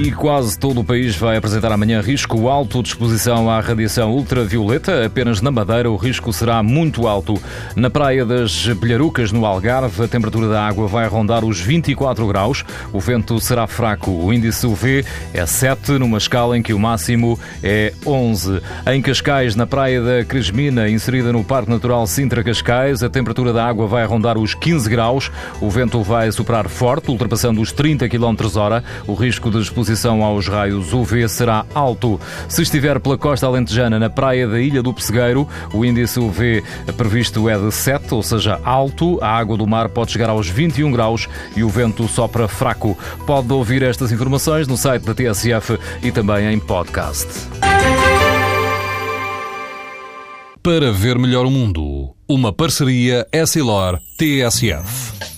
E quase todo o país vai apresentar amanhã risco alto de exposição à radiação ultravioleta. Apenas na Madeira o risco será muito alto. Na Praia das Bilharucas, no Algarve, a temperatura da água vai rondar os 24 graus. O vento será fraco. O índice UV é 7, numa escala em que o máximo é 11. Em Cascais, na Praia da Cresmina, inserida no Parque Natural Sintra Cascais, a temperatura da água vai rondar os 15 graus. O vento vai soprar forte, ultrapassando os 30 km hora. O risco de exposição exposição aos raios UV será alto. Se estiver pela costa alentejana, na praia da Ilha do Pessegueiro, o índice UV previsto é de 7, ou seja, alto. A água do mar pode chegar aos 21 graus e o vento sopra fraco. Pode ouvir estas informações no site da TSF e também em podcast. Para ver melhor o mundo, uma parceria Essilor-TSF.